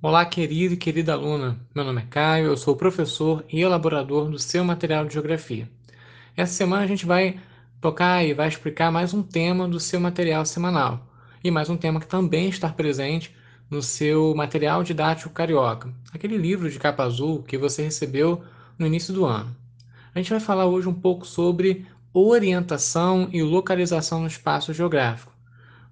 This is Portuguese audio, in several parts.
Olá, querido e querida aluna. Meu nome é Caio, eu sou professor e elaborador do seu material de geografia. Essa semana a gente vai tocar e vai explicar mais um tema do seu material semanal e mais um tema que também está presente no seu material didático carioca, aquele livro de capa azul que você recebeu no início do ano. A gente vai falar hoje um pouco sobre orientação e localização no espaço geográfico.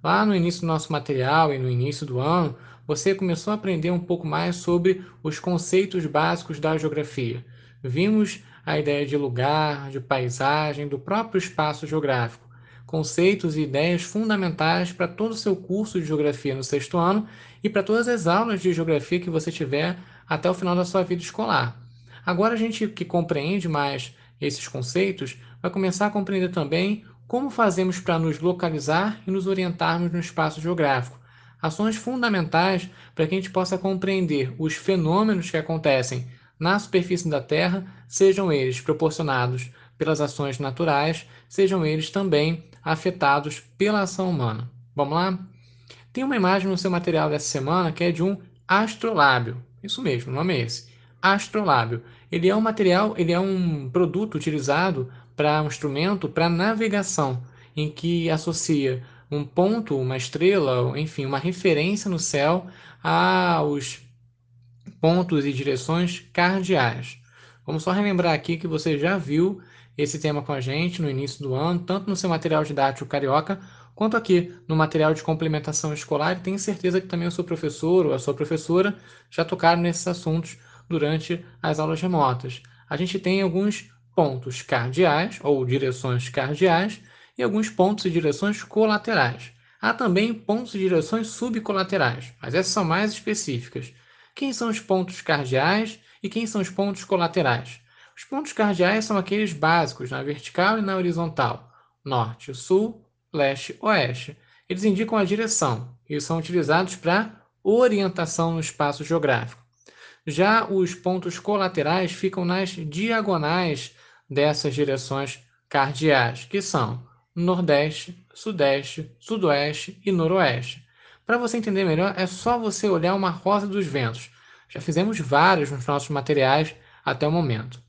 Lá no início do nosso material e no início do ano, você começou a aprender um pouco mais sobre os conceitos básicos da geografia. Vimos a ideia de lugar, de paisagem, do próprio espaço geográfico. Conceitos e ideias fundamentais para todo o seu curso de geografia no sexto ano e para todas as aulas de geografia que você tiver até o final da sua vida escolar. Agora a gente que compreende mais esses conceitos vai começar a compreender também como fazemos para nos localizar e nos orientarmos no espaço geográfico ações fundamentais para que a gente possa compreender os fenômenos que acontecem na superfície da Terra, sejam eles proporcionados pelas ações naturais, sejam eles também afetados pela ação humana. Vamos lá? Tem uma imagem no seu material dessa semana que é de um astrolábio. Isso mesmo, o nome é esse. Astrolábio. Ele é um material, ele é um produto utilizado para um instrumento para navegação, em que associa um ponto, uma estrela, enfim, uma referência no céu aos pontos e direções cardeais. Vamos só relembrar aqui que você já viu esse tema com a gente no início do ano, tanto no seu material didático carioca, quanto aqui no material de complementação escolar, e tenho certeza que também o seu professor ou a sua professora já tocaram nesses assuntos durante as aulas remotas. A gente tem alguns pontos cardeais ou direções cardeais e alguns pontos e direções colaterais. Há também pontos e direções subcolaterais, mas essas são mais específicas. Quem são os pontos cardeais e quem são os pontos colaterais? Os pontos cardeais são aqueles básicos na vertical e na horizontal, norte, sul, leste, oeste. Eles indicam a direção e são utilizados para orientação no espaço geográfico. Já os pontos colaterais ficam nas diagonais dessas direções cardeais, que são Nordeste, Sudeste, Sudoeste e Noroeste. Para você entender melhor, é só você olhar uma rosa dos ventos. Já fizemos vários nos nossos materiais até o momento.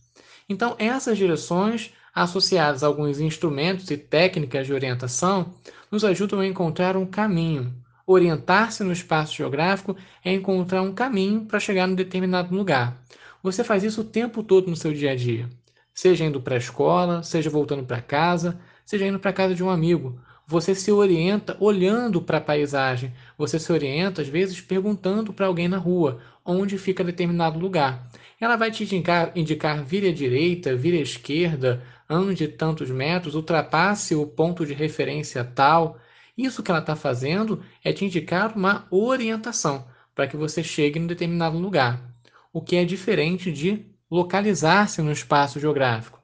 Então, essas direções, associadas a alguns instrumentos e técnicas de orientação, nos ajudam a encontrar um caminho. Orientar-se no espaço geográfico é encontrar um caminho para chegar em determinado lugar. Você faz isso o tempo todo no seu dia a dia, seja indo para a escola, seja voltando para casa, seja indo para casa de um amigo. Você se orienta olhando para a paisagem. Você se orienta, às vezes, perguntando para alguém na rua onde fica determinado lugar. Ela vai te indicar, indicar vire à direita, vire à esquerda, ande tantos metros, ultrapasse o ponto de referência tal. Isso que ela está fazendo é te indicar uma orientação para que você chegue em determinado lugar, o que é diferente de localizar-se no espaço geográfico.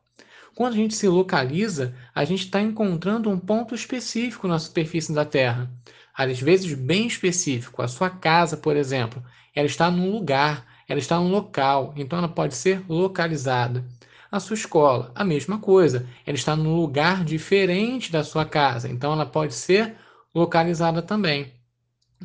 Quando a gente se localiza, a gente está encontrando um ponto específico na superfície da Terra. Às vezes, bem específico. A sua casa, por exemplo, ela está num lugar, ela está num local, então ela pode ser localizada. A sua escola, a mesma coisa, ela está num lugar diferente da sua casa, então ela pode ser localizada também.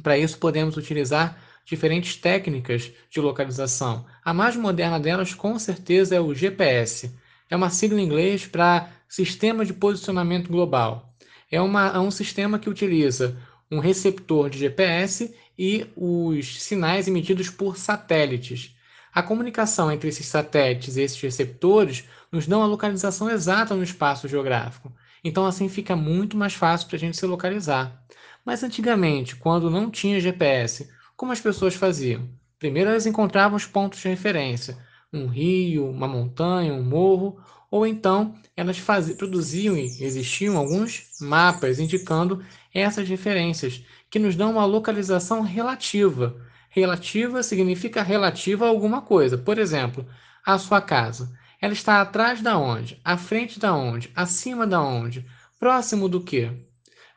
Para isso, podemos utilizar diferentes técnicas de localização. A mais moderna delas, com certeza, é o GPS é uma sigla em inglês para Sistema de Posicionamento Global. É, uma, é um sistema que utiliza um receptor de GPS e os sinais emitidos por satélites. A comunicação entre esses satélites e esses receptores nos dão a localização exata no espaço geográfico. Então, assim fica muito mais fácil para a gente se localizar. Mas antigamente, quando não tinha GPS, como as pessoas faziam? Primeiro, elas encontravam os pontos de referência um rio, uma montanha, um morro, ou então elas faziam, produziam e existiam alguns mapas indicando essas referências, que nos dão uma localização relativa. Relativa significa relativa a alguma coisa. Por exemplo, a sua casa. Ela está atrás da onde? À frente da onde? Acima da onde? Próximo do que?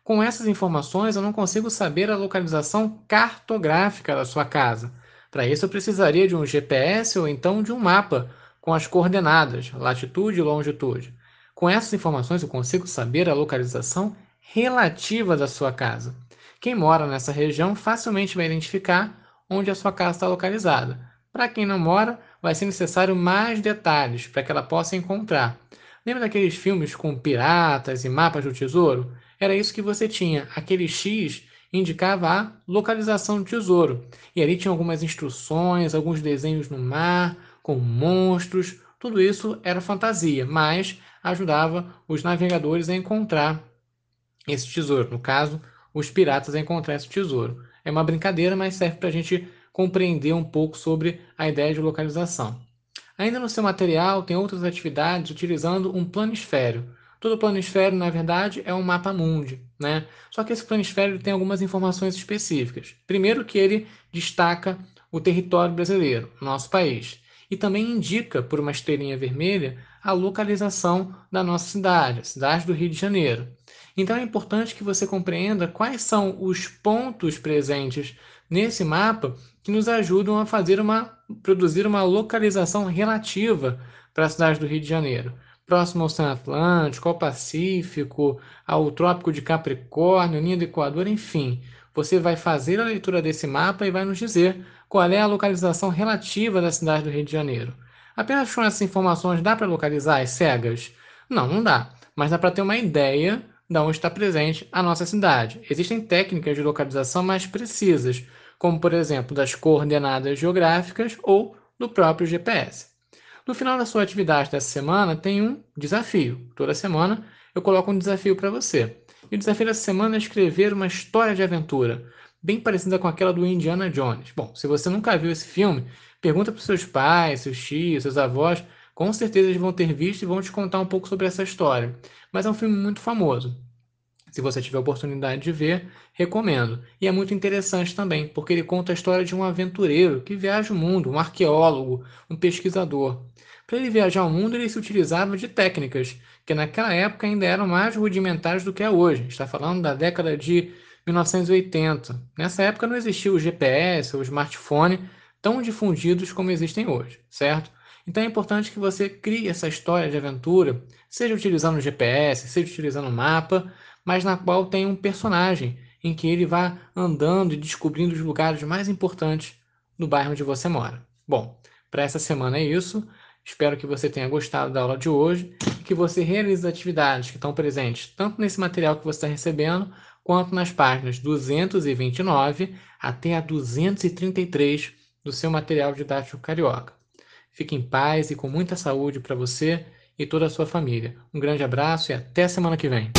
Com essas informações, eu não consigo saber a localização cartográfica da sua casa. Para isso, eu precisaria de um GPS ou então de um mapa com as coordenadas, latitude e longitude. Com essas informações, eu consigo saber a localização relativa da sua casa. Quem mora nessa região facilmente vai identificar onde a sua casa está localizada. Para quem não mora, vai ser necessário mais detalhes para que ela possa encontrar. Lembra daqueles filmes com piratas e mapas do tesouro? Era isso que você tinha. Aquele X indicava a localização do tesouro. E ali tinha algumas instruções, alguns desenhos no mar, com monstros. Tudo isso era fantasia, mas ajudava os navegadores a encontrar esse tesouro. No caso, os piratas a encontrar esse tesouro. É uma brincadeira, mas serve para a gente compreender um pouco sobre a ideia de localização. Ainda no seu material tem outras atividades utilizando um planisfério. Todo planisfério, na verdade, é um mapa mundi, né? Só que esse planisfério tem algumas informações específicas. Primeiro que ele destaca o território brasileiro, nosso país, e também indica, por uma estrelinha vermelha, a localização da nossa cidade, a cidade do Rio de Janeiro. Então é importante que você compreenda quais são os pontos presentes nesse mapa que nos ajudam a fazer uma produzir uma localização relativa para a cidade do Rio de Janeiro, próximo ao Oceano Atlântico, ao Pacífico, ao Trópico de Capricórnio, linha do Equador, enfim. Você vai fazer a leitura desse mapa e vai nos dizer qual é a localização relativa da cidade do Rio de Janeiro. Apenas com essas informações dá para localizar as cegas? Não, não dá. Mas dá para ter uma ideia de onde está presente a nossa cidade. Existem técnicas de localização mais precisas, como por exemplo das coordenadas geográficas ou do próprio GPS. No final da sua atividade dessa semana tem um desafio. Toda semana eu coloco um desafio para você. E o desafio dessa semana é escrever uma história de aventura, bem parecida com aquela do Indiana Jones. Bom, se você nunca viu esse filme, pergunta para seus pais, seus tios, seus avós, com certeza eles vão ter visto e vão te contar um pouco sobre essa história. Mas é um filme muito famoso. Se você tiver oportunidade de ver, recomendo. E é muito interessante também, porque ele conta a história de um aventureiro que viaja o mundo, um arqueólogo, um pesquisador. Para ele viajar o mundo, ele se utilizava de técnicas que naquela época ainda eram mais rudimentares do que é hoje. Está falando da década de 1980. Nessa época não existia o GPS ou o smartphone tão difundidos como existem hoje, certo? Então é importante que você crie essa história de aventura, seja utilizando o GPS, seja utilizando o mapa, mas na qual tem um personagem em que ele vá andando e descobrindo os lugares mais importantes do bairro onde você mora. Bom, para essa semana é isso. Espero que você tenha gostado da aula de hoje e que você realize as atividades que estão presentes tanto nesse material que você está recebendo, quanto nas páginas 229 até a 233 do seu material didático carioca. Fique em paz e com muita saúde para você e toda a sua família. Um grande abraço e até semana que vem.